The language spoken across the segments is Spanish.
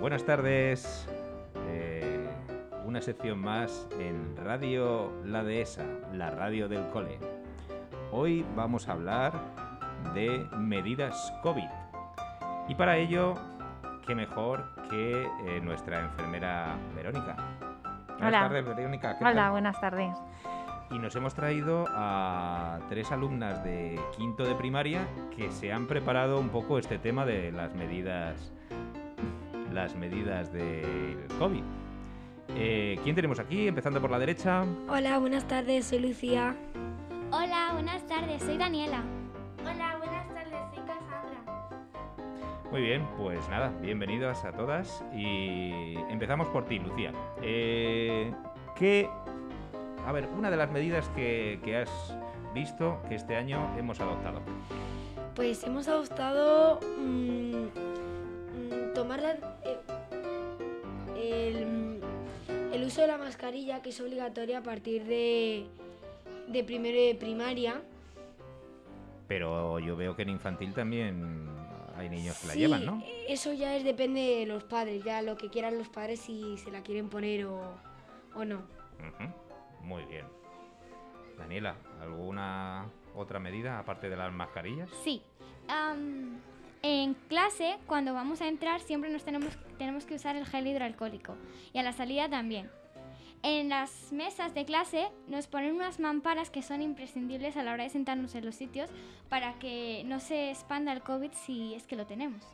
Buenas tardes. Eh, una sección más en Radio La Dehesa, la radio del cole. Hoy vamos a hablar de medidas COVID. Y para ello, qué mejor que eh, nuestra enfermera Verónica. Buenas Hola. tardes, Verónica. ¿qué Hola, tal? buenas tardes. Y nos hemos traído a tres alumnas de quinto de primaria que se han preparado un poco este tema de las medidas, las medidas del COVID. Eh, ¿Quién tenemos aquí? Empezando por la derecha. Hola, buenas tardes, soy Lucía. Hola, buenas tardes, soy Daniela. Hola, buenas tardes, soy Cassandra. Muy bien, pues nada, bienvenidas a todas y empezamos por ti, Lucía. Eh, ¿Qué, a ver, una de las medidas que, que has visto que este año hemos adoptado? Pues hemos adoptado mm, mm, tomar la- uso de la mascarilla, que es obligatoria a partir de, de primero de primaria. Pero yo veo que en infantil también hay niños que la Sí, llevan, ¿no? Eso ya es depende de los padres, ya lo que quieran los padres si se la quieren poner o, o no. Ujú, Muy bien. Daniela, ¿alguna otra medida aparte de las mascarillas? Sí. am, en clase, cuando vamos a entrar, siempre nos tenemos, tenemos que usar el gel hidroalcohólico. Y a la salida también. En las mesas de clase nos ponen unas mamparas que son imprescindibles a la hora de sentarnos en los sitios para que no se expanda el COVID si es que lo tenemos.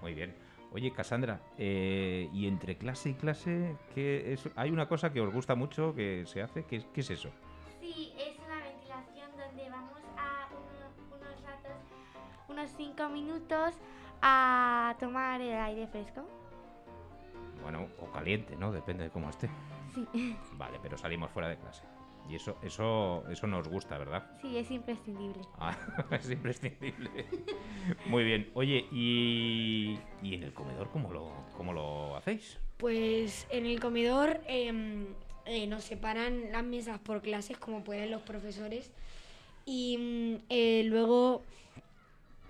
Muy bien. Oye, Cassandra, eh, ¿y entre clase y clase qué es? hay una cosa que os gusta mucho que se hace? ¿Qué, es- qué es eso? Sí, es una ventilación donde vamos a uno- unos ratos, unos 5 minutos a tomar el aire fresco. Bueno, o caliente, ¿no? Depende de cómo esté. Sí, Vale, pero salimos fuera de clase. Y eso, eso, eso nos gusta, ¿verdad? sí, es imprescindible. Ah, es imprescindible. Muy bien. Oye, ¿y, y en el comedor cómo lo, cómo lo hacéis? Pues en el comedor em, eh, nos separan las mesas por clases como pueden los profesores y mm, eh, luego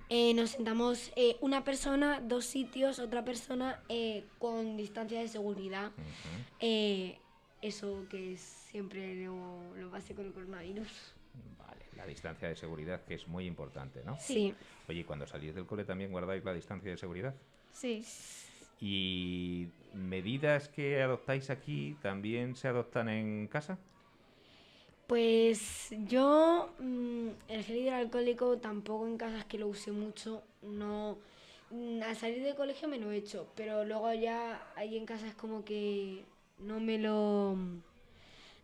eh, nos sentamos eh, una persona, dos sitios, otra persona eh, con distancia de seguridad. Eh, eso que es siempre lo, lo base con el coronavirus. Vale, la distancia de seguridad, que es muy importante, ¿no? Sí. Oye, ¿y cuando salís del cole también guardáis la distancia de seguridad? Sí. ¿Y medidas que adoptáis aquí también se adoptan en casa? Pues yo mm, el gel hidroalcohólico tampoco en casas que lo use mucho, no mm, al salir del colegio me lo he hecho, pero luego ya ahí en casa es como que no me lo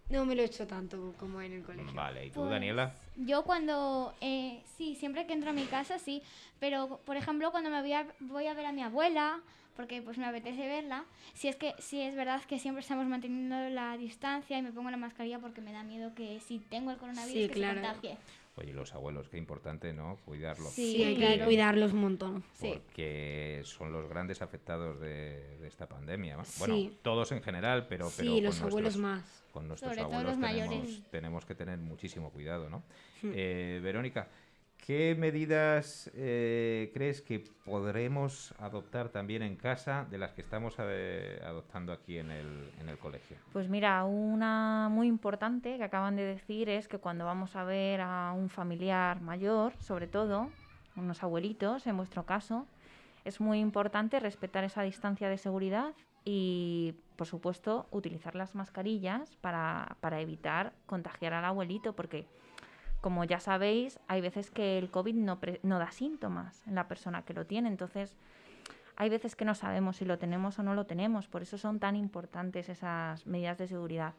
no me lo he hecho tanto como en el colegio. Vale, ¿y tú, Pues, Daniela? Yo cuando, eh, sí, siempre que entro a mi casa, sí, pero por ejemplo cuando me voy a, voy a ver a mi abuela, porque pues me apetece verla, si es que sí es verdad que siempre estamos manteniendo la distancia y me pongo la mascarilla porque me da miedo que si tengo el coronavirus Sí, que claro. se contagie. Oye, los abuelos, qué importante, ¿no? Cuidarlos. Sí, Sí, hay que claro. cuidarlos un montón. Sí. Porque son los grandes afectados de, de esta pandemia. ¿no? Bueno, Sí. todos en general, pero, pero Sí, los con abuelos nuestros- más. Con nuestros Sobre todo abuelos los tenemos, mayores. tenemos que tener muchísimo cuidado, ¿no? Hmm. Eh, Verónica, ¿qué medidas eh, crees que podremos adoptar también en casa de las que estamos eh, adoptando aquí en el, en el colegio? Pues mira, una muy importante que acaban de decir es que cuando vamos a ver a un familiar mayor, sobre todo, unos abuelitos en vuestro caso, es muy importante respetar esa distancia de seguridad y, por supuesto, utilizar las mascarillas para, para evitar contagiar al abuelito, porque, como ya sabéis, hay veces que el COVID no, pre- no da síntomas en la persona que lo tiene, entonces hay veces que no sabemos si lo tenemos o no lo tenemos, por eso son tan importantes esas medidas de seguridad.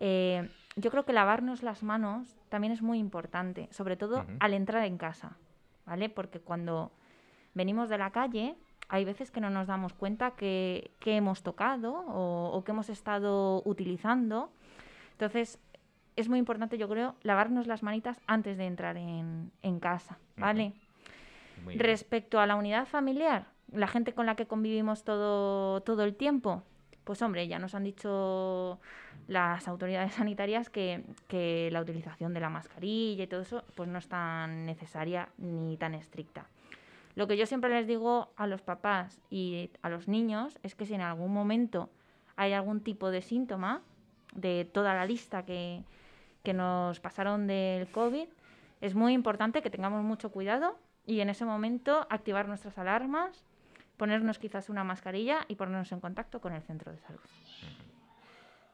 Eh, yo creo que lavarnos las manos también es muy importante, sobre todo al entrar en casa, ¿vale? Porque cuando venimos de la calle, hay veces que no nos damos cuenta que, que hemos tocado o, o que hemos estado utilizando. Entonces, es muy importante, yo creo, lavarnos las manitas antes de entrar en, en casa, ¿vale? Muy bien. Respecto a la unidad familiar, la gente con la que convivimos todo, todo el tiempo, pues hombre, ya nos han dicho las autoridades sanitarias que, que la utilización de la mascarilla y todo eso pues no es tan necesaria ni tan estricta. Lo que yo siempre les digo a los papás y a los niños es que si en algún momento hay algún tipo de síntoma de toda la lista que, que nos pasaron del COVID, es muy importante que tengamos mucho cuidado y en ese momento activar nuestras alarmas, ponernos quizás una mascarilla y ponernos en contacto con el centro de salud.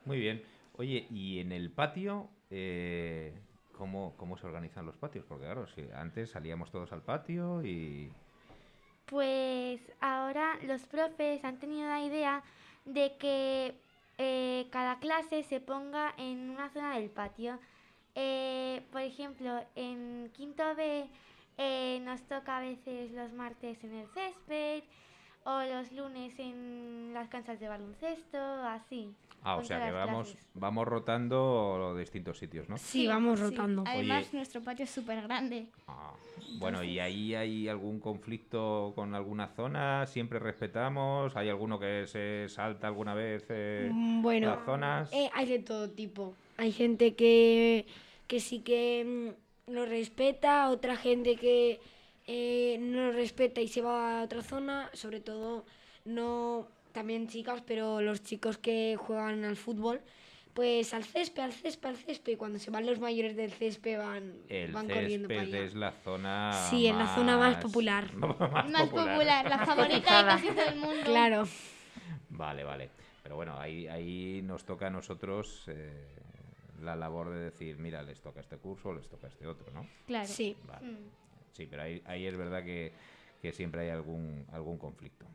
Muy bien. Oye, ¿y en el patio eh, ¿cómo, cómo se organizan los patios? Porque claro, si antes salíamos todos al patio y... Pues ahora los profes han tenido la idea de que eh, cada clase se ponga en una zona del patio. Eh, por ejemplo, en quinto B eh, nos toca a veces los martes en el césped o los lunes en las canchas de baloncesto, así. Ah, o sea que vamos, clases. vamos rotando los distintos sitios, ¿no? Sí, vamos Sí. rotando. Además, Oye. nuestro patio es súper grande. Ah, bueno, ¿y ahí hay algún conflicto con alguna zona? ¿Siempre respetamos? ¿Hay alguno que se salta alguna vez eh, Mm, Bueno, las zonas? eh, hay de todo tipo. Hay gente que, que sí que mm, lo respeta, otra gente que eh, no lo respeta y se va a otra zona, sobre todo no también chicas, pero los chicos que juegan al fútbol, pues al césped, al césped, al césped, y cuando se van los mayores del césped van, El van corriendo para césped allá. es la zona Sí, es la zona más popular. más Más popular, la favorita de casi todo el mundo. Claro. Vale, vale. Pero bueno, ahí, ahí nos toca a nosotros eh, la labor de decir, mira, les toca este curso, les toca este otro, ¿no? Claro. Sí. Vale. Mm. Sí, pero ahí, ahí es verdad que, que siempre hay algún, algún conflicto,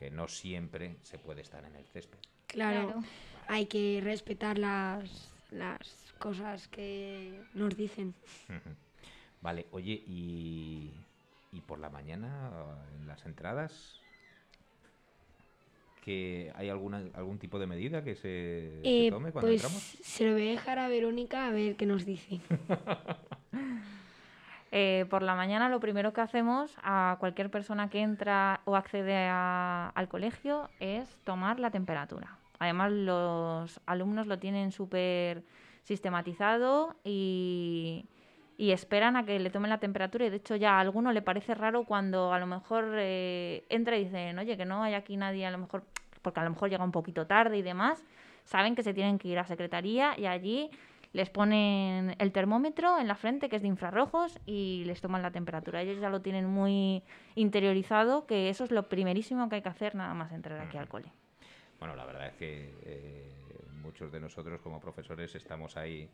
porque no siempre se puede estar en el césped. Claro, Claro. hay que respetar las, las cosas que nos dicen. Vale, oye, y, y por la mañana en las entradas, que ¿hay alguna, algún tipo de medida que se, se Eh, tome cuando pues entramos? se lo voy a dejar a Verónica a ver qué nos dice. Eh, por la mañana lo primero que hacemos a cualquier persona que entra o accede a- al colegio es tomar la temperatura. Además los alumnos lo tienen súper sistematizado y, esperan a que le tomen la temperatura y de hecho ya a alguno le parece raro cuando a lo mejor eh, entra y dicen, oye, que no hay aquí nadie, a lo mejor, porque a lo mejor llega un poquito tarde y demás, saben que se tienen que ir a secretaría y allí les ponen el termómetro en la frente, que es de infrarrojos, y les toman la temperatura. Ellos ya lo tienen muy interiorizado, que eso es lo primerísimo que hay que hacer nada más entrar aquí al cole. Bueno, la verdad es que eh, muchos de nosotros como profesores estamos ahí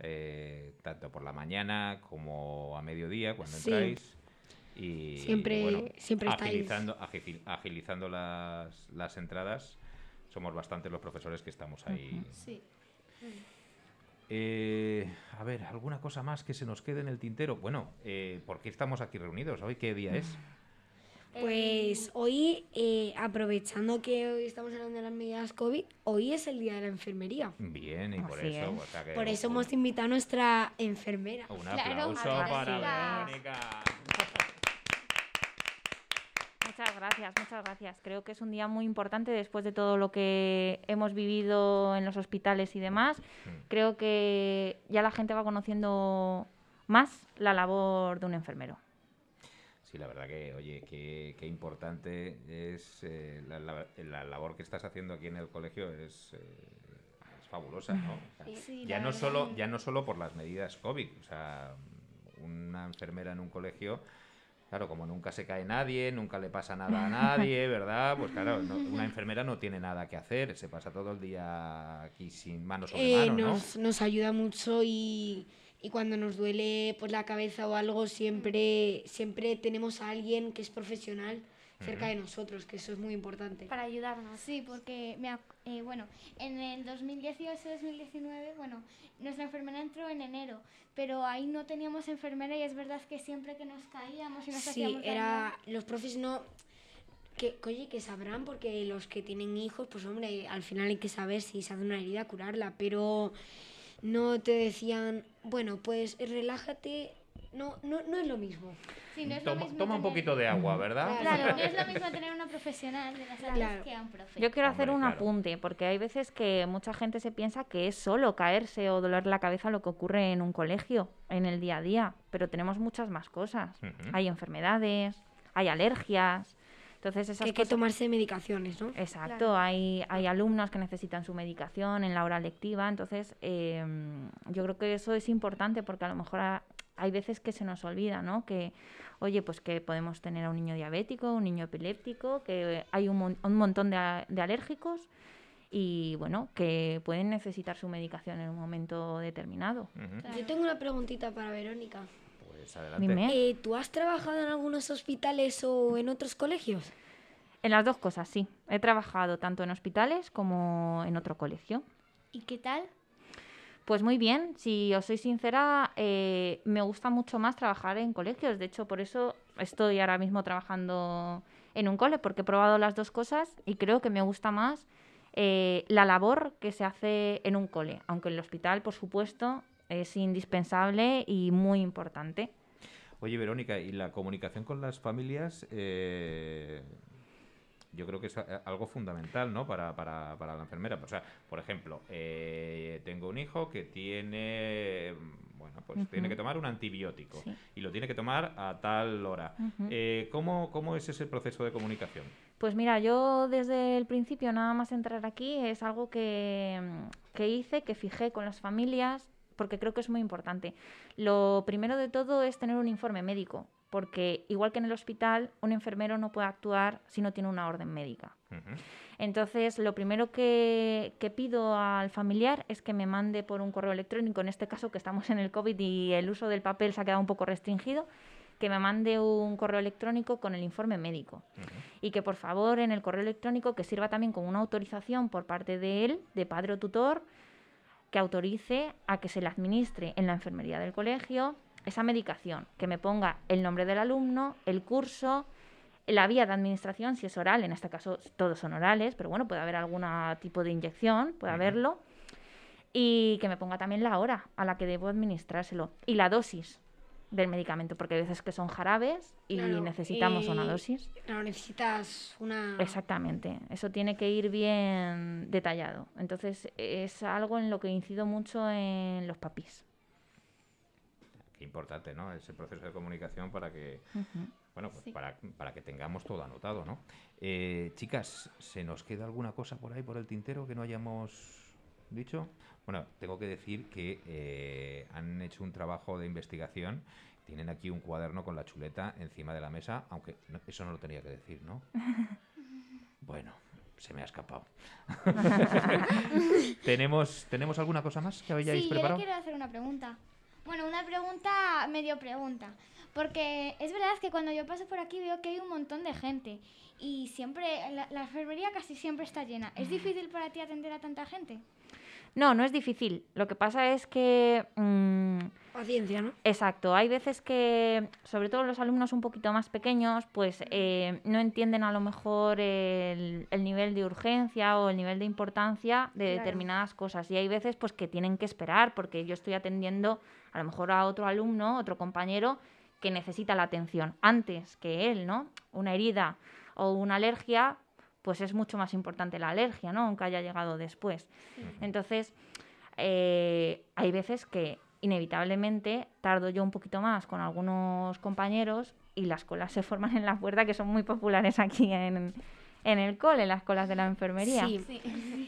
eh, tanto por la mañana como a mediodía cuando Sí. entráis. Y Siempre- bueno, siempre estáis. agilizando, agil- agilizando las, las entradas. Somos bastantes los profesores que estamos ahí. Sí. Eh, a ver, ¿alguna cosa más que se nos quede en el tintero? Bueno, eh, ¿por qué estamos aquí reunidos? ¿Hoy qué día es? Pues hoy, eh, aprovechando que hoy estamos hablando de las medidas COVID, hoy es el día de la enfermería. Bien, y por Así eso... es. o sea que Por eso un- hemos invitado a nuestra enfermera. Un Claro. aplauso Gracias. para Verónica. Muchas gracias, muchas gracias. Creo que es un día muy importante después de todo lo que hemos vivido en los hospitales y demás. Creo que ya la gente va conociendo más la labor de un enfermero. Sí, la verdad que, oye, qué, qué importante es eh, la, la- la labor que estás haciendo aquí en el colegio es, eh, es fabulosa, ¿no? O sea, Sí, ya no solo ya no solo por las medidas COVID, o sea, una enfermera en un colegio, claro, como nunca se cae nadie, nunca le pasa nada a nadie, ¿verdad? Pues claro, no- una enfermera no tiene nada que hacer, se pasa todo el día aquí sin manos sobre Eh, manos, ¿no? nos, nos ayuda mucho y, y cuando nos duele pues, la cabeza o algo, siempre, siempre tenemos a alguien que es profesional cerca de nosotros, que eso es muy importante. Para ayudarnos. Sí, porque, me ac- eh, bueno, en el 2018-2019, bueno, nuestra enfermera entró en enero, pero ahí no teníamos enfermera y es verdad que siempre que nos caíamos y nos Sí, hacíamos daño- era los profes no que oye que sabrán porque los que tienen hijos pues hombre al final hay que saber si se hace una herida curarla pero no te decían bueno pues relájate no no no es lo mismo Sí, no es lo Toma, mismo toma un poquito de agua, ¿verdad? Claro. No es lo mismo tener una profesional de la salud Claro. que a un profe. Yo quiero hacer Hombre, un claro. apunte, porque hay veces que mucha gente se piensa que es solo caerse o doler la cabeza lo que ocurre en un colegio, en el día a día, pero tenemos muchas más cosas. Hay enfermedades, hay alergias. Entonces esas Que hay que cosas- tomarse medicaciones, ¿no? Exacto, Claro. hay, hay alumnos que necesitan su medicación en la hora lectiva, entonces eh, yo creo que eso es importante porque a lo mejor a- hay veces que se nos olvida, ¿no? Que, oye, pues que podemos tener a un niño diabético, un niño epiléptico, que hay un, mon- un montón de, alérgicos y, bueno, que pueden necesitar su medicación en un momento determinado. Yo tengo una preguntita para Verónica. Pues adelante. Dime. Eh, ¿Tú has trabajado en algunos hospitales o en otros colegios? En las dos cosas, sí. He trabajado tanto en hospitales como en otro colegio. ¿Y qué tal? Pues muy bien, si os soy sincera, eh, me gusta mucho más trabajar en colegios. De hecho, por eso estoy ahora mismo trabajando en un cole, porque he probado las dos cosas y creo que me gusta más eh, la labor que se hace en un cole. Aunque el hospital, por supuesto, es indispensable y muy importante. Oye, Verónica, ¿y la comunicación con las familias? eh, yo creo que es a- algo fundamental, ¿no? Para, para, para la enfermera. O sea, por ejemplo, eh, tengo un hijo que tiene, bueno, pues tiene que tomar un antibiótico Sí. y lo tiene que tomar a tal hora. Eh, ¿cómo, ¿Cómo es ese proceso de comunicación? Pues mira, yo desde el principio, nada más entrar aquí, es algo que, mm, que hice, que fijé con las familias, porque creo que es muy importante. Lo primero de todo es tener un informe médico, porque igual que en el hospital, un enfermero no puede actuar si no tiene una orden médica. Entonces, lo primero que, que pido al familiar es que me mande por un correo electrónico, en este caso que estamos en el COVID y el uso del papel se ha quedado un poco restringido, que me mande un correo electrónico con el informe médico. Y que por favor en el correo electrónico que sirva también como una autorización por parte de él, de padre o tutor, que autorice a que se le administre en la enfermería del colegio esa medicación, que me ponga el nombre del alumno, el curso, la vía de administración, si es oral, en este caso todos son orales, pero bueno, puede haber algún tipo de inyección, puede haberlo, y que me ponga también la hora a la que debo administrárselo y la dosis del medicamento, porque hay veces que son jarabes y Claro, necesitamos una dosis. Claro, necesitas una... Exactamente, eso tiene que ir bien detallado. Entonces es algo en lo que incido mucho en los papis. Qué importante, ¿no? Ese proceso de comunicación para que, bueno, pues Sí. para, para que tengamos todo anotado, ¿no? Eh, chicas, ¿se nos queda alguna cosa por ahí, por el tintero, que no hayamos dicho? Bueno, tengo que decir que eh, han hecho un trabajo de investigación. Tienen aquí un cuaderno con la chuleta encima de la mesa, aunque no- eso no lo tenía que decir, ¿no? Bueno, se me ha escapado. ¿Tenemos, ¿Tenemos alguna cosa más que hayáis Sí, yo le preparado? quiero hacer una pregunta. Bueno, una pregunta, medio pregunta. Porque es verdad que cuando yo paso por aquí veo que hay un montón de gente. Y siempre, la, la enfermería casi siempre está llena. ¿Es difícil para ti atender a tanta gente? No, no es difícil. Lo que pasa es que... mm, Paciencia, ¿no? Exacto, hay veces que, sobre todo los alumnos un poquito más pequeños, pues eh, no entienden a lo mejor el, el nivel de urgencia o el nivel de importancia de Claro. determinadas cosas. Y hay veces pues que tienen que esperar porque yo estoy atendiendo a lo mejor a otro alumno, otro compañero que necesita la atención antes que él, ¿no? Una herida o una alergia, pues es mucho más importante la alergia, ¿no? Aunque haya llegado después. Entonces, eh, hay veces que inevitablemente tardo yo un poquito más con algunos compañeros y las colas se forman en la puerta, que son muy populares aquí en, en el cole, las colas de la enfermería. Sí.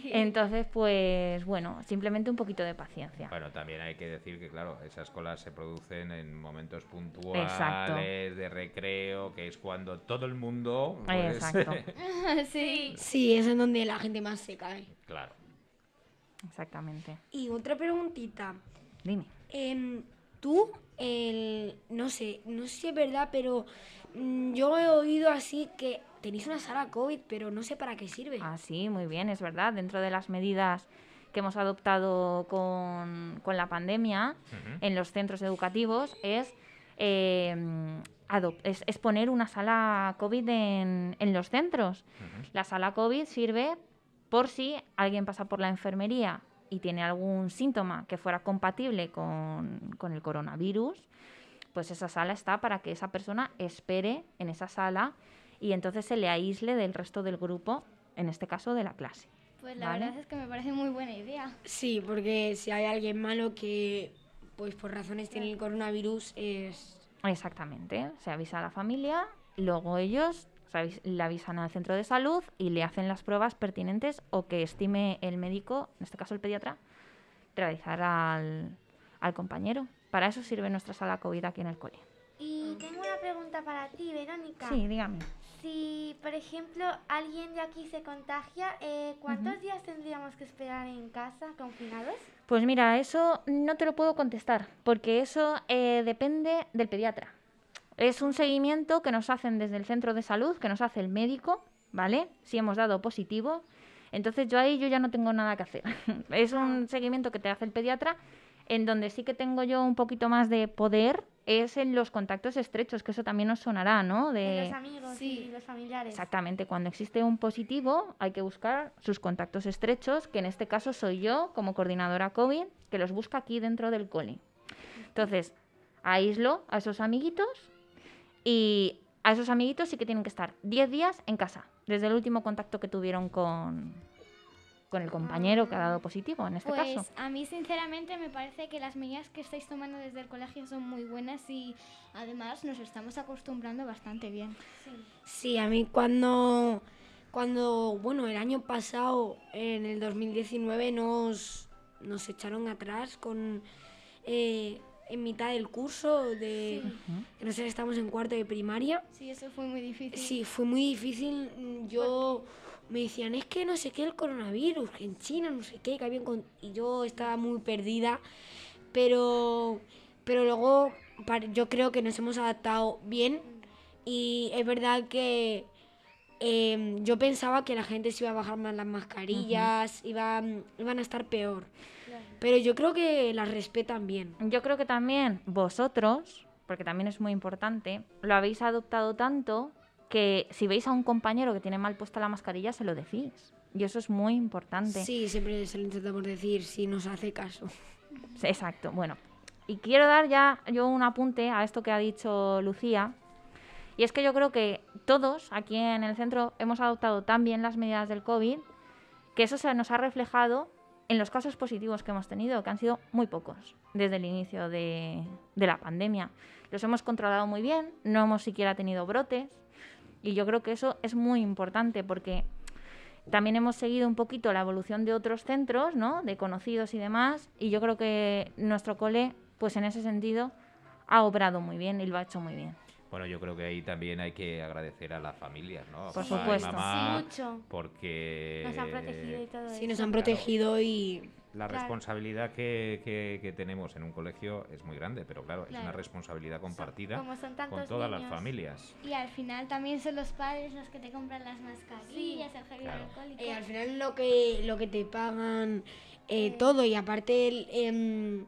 Entonces, pues bueno, simplemente un poquito de paciencia. Bueno, también hay que decir que, claro, esas colas se producen en momentos puntuales Exacto. de recreo, que es cuando todo el mundo. pues, Exacto, sí. Sí, es en donde la gente más se cae. claro. exactamente. Y otra preguntita. Dime. Em, tú, el, no sé, no sé si es verdad, pero mm, yo he oído así que tenéis una sala COVID, pero no sé para qué sirve. Ah, sí, muy bien, es verdad. Dentro de las medidas que hemos adoptado con, con la pandemia en los centros educativos es, eh, es, es poner una sala COVID en, en los centros. La sala COVID sirve por si alguien pasa por la enfermería y tiene algún síntoma que fuera compatible con, con el coronavirus, pues esa sala está para que esa persona espere en esa sala y entonces se le aísle del resto del grupo, en este caso de la clase. Pues la Vale. verdad es que me parece muy buena idea. Sí, porque si hay alguien malo que, pues por razones tiene el coronavirus, es Exactamente, se avisa a la familia, luego ellos le avisan al centro de salud y le hacen las pruebas pertinentes o que estime el médico, en este caso el pediatra, realizar al, al compañero. Para eso sirve nuestra sala COVID aquí en el cole. Y tengo una pregunta para ti, Verónica. Sí, dígame. Si, por ejemplo, alguien de aquí se contagia, eh, ¿cuántos días tendríamos que esperar en casa, confinados? Pues mira, eso no te lo puedo contestar, porque eso eh, depende del pediatra. Es un seguimiento que nos hacen desde el centro de salud, que nos hace el médico, ¿vale? Si hemos dado positivo. Entonces yo ahí yo ya no tengo nada que hacer. es un seguimiento que te hace el pediatra, en donde sí que tengo yo un poquito más de poder es en los contactos estrechos, que eso también nos sonará, ¿no? De los amigos sí. y los familiares. Exactamente, cuando existe un positivo hay que buscar sus contactos estrechos, que en este caso soy yo como coordinadora COVID, que los busca aquí dentro del cole. Entonces, aíslo a esos amiguitos y a esos amiguitos sí que tienen que estar 10 días en casa, desde el último contacto que tuvieron con, con el compañero que ha dado positivo, en este Pues caso. a mí sinceramente me parece que las medidas que estáis tomando desde el colegio son muy buenas y además nos estamos acostumbrando bastante bien. Sí, a mí cuando, cuando, bueno, el año pasado, en el 2019, nos, nos echaron atrás con, eh, en mitad del curso de, que nosotros estamos en cuarto de primaria. Sí, eso fue muy difícil. Sí, fue muy difícil. Yo me decían, es que no sé qué el coronavirus, que en China no sé qué, que habían con-". y yo estaba muy perdida, pero pero luego yo creo que nos hemos adaptado bien y es verdad que em, yo pensaba que la gente se iba a bajar más las mascarillas, iban, iban a estar peor, pero yo creo que las respetan bien. Yo creo que también vosotros, porque también es muy importante, lo habéis adoptado tanto que si veis a un compañero que tiene mal puesta la mascarilla, se lo decís. Y eso es muy importante. Sí, siempre se lo intentamos decir si nos hace caso. Exacto. Bueno, y quiero dar ya yo un apunte a esto que ha dicho Lucía. Y es que yo creo que todos aquí en el centro hemos adoptado tan bien las medidas del COVID que eso se nos ha reflejado en los casos positivos que hemos tenido, que han sido muy pocos desde el inicio de, de la pandemia. Los hemos controlado muy bien, no hemos siquiera tenido brotes y yo creo que eso es muy importante porque también hemos seguido un poquito la evolución de otros centros, ¿no? De conocidos y demás, y yo creo que nuestro cole, pues en ese sentido, ha obrado muy bien y lo ha hecho muy bien. Bueno, yo creo que ahí también hay que agradecer a las familias, ¿no? Por papá y supuesto. mamá, Sí, mucho. porque Nos han protegido y todo Sí, eso. nos han Claro. protegido y la Claro. responsabilidad que, que- que tenemos en un colegio es muy grande, pero claro, es una responsabilidad compartida como son tantos con todas las familias. Y al final también son los padres los que te compran las mascarillas, el gel Claro. hidroalcohólico. Eh, al final lo que, lo que te pagan eh, todo y aparte el, em,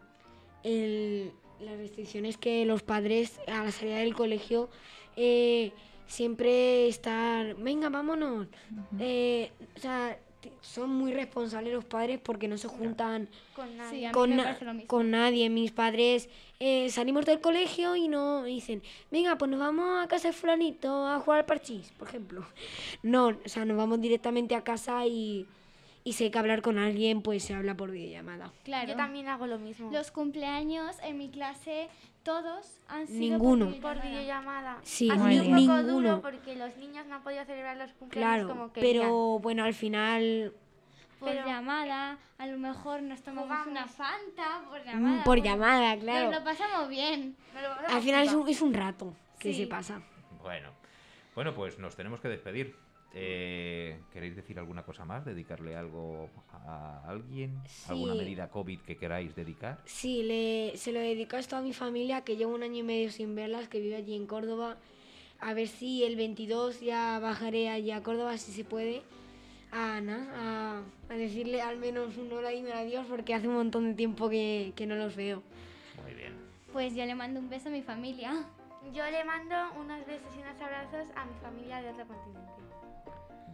el- las restricciones que los padres a la salida del colegio eh, siempre estar, venga, vámonos. Eh, o sea, son muy responsables los padres porque no se juntan Con nadie. Sí, con, na- nadie. Mis padres eh, salimos del colegio y no dicen, venga, pues nos vamos a casa de fulanito a jugar al parchís, por ejemplo. No, o sea, nos vamos directamente a casa y, y si hay que hablar con alguien, pues se habla por videollamada. Claro. Yo también hago lo mismo. Los cumpleaños en mi clase, todos han sido Ninguno. por videollamada. videollamada. Sí, ha sido un poco Ninguno. duro porque los niños no han podido celebrar los cumpleaños Claro, como querían. pero bueno, al final, Por Pero- llamada, a lo mejor nos tomamos Jugamos. una Fanta por mm, llamada. por llamada, Nos claro. lo pasamos bien. Lo pasamos Al final es un, es un rato que Sí. se pasa. Bueno, bueno, pues nos tenemos que despedir. Eh, ¿Queréis decir alguna cosa más? ¿Dedicarle algo a alguien? ¿Alguna Sí. medida COVID que queráis dedicar? Sí, le, se lo dedico a esto a mi familia, que llevo un año y medio sin verlas, que vive allí en Córdoba. A ver si el 22 ya bajaré allí a Córdoba, si se puede, a, Ana, a, a decirle al menos un hola y un adiós, porque hace un montón de tiempo que, que no los veo. Muy bien. Pues yo le mando un beso a mi familia. Yo le mando unos besos y unos abrazos a mi familia de otro continente.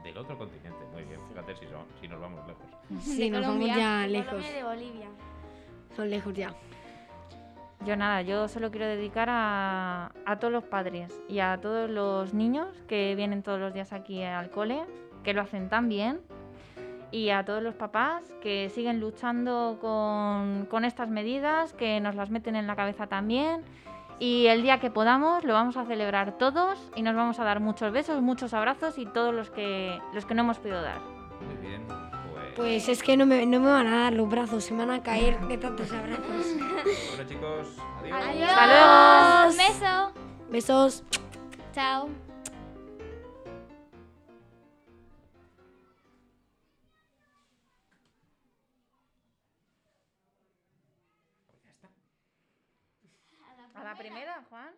Del otro continente. Muy bien. Fíjate si, son- si nos vamos lejos. Sí, nos Colombia. vamos ya lejos. Colombia de Bolivia. Son lejos ya. Yo nada, yo solo quiero dedicar a, a todos los padres y a todos los niños que vienen todos los días aquí al cole, que lo hacen tan bien, y a todos los papás que siguen luchando con, con estas medidas, que nos las meten en la cabeza también Y el día que podamos lo vamos a celebrar todos y nos vamos a dar muchos besos, muchos abrazos y todos los que, los que no hemos podido dar. Muy bien, pues... Pues es que no me, no me van a dar los brazos, se me van a caer de tantos abrazos. Bueno chicos, adiós. Adiós. Un beso. Besos. Chao. La primera, Juan.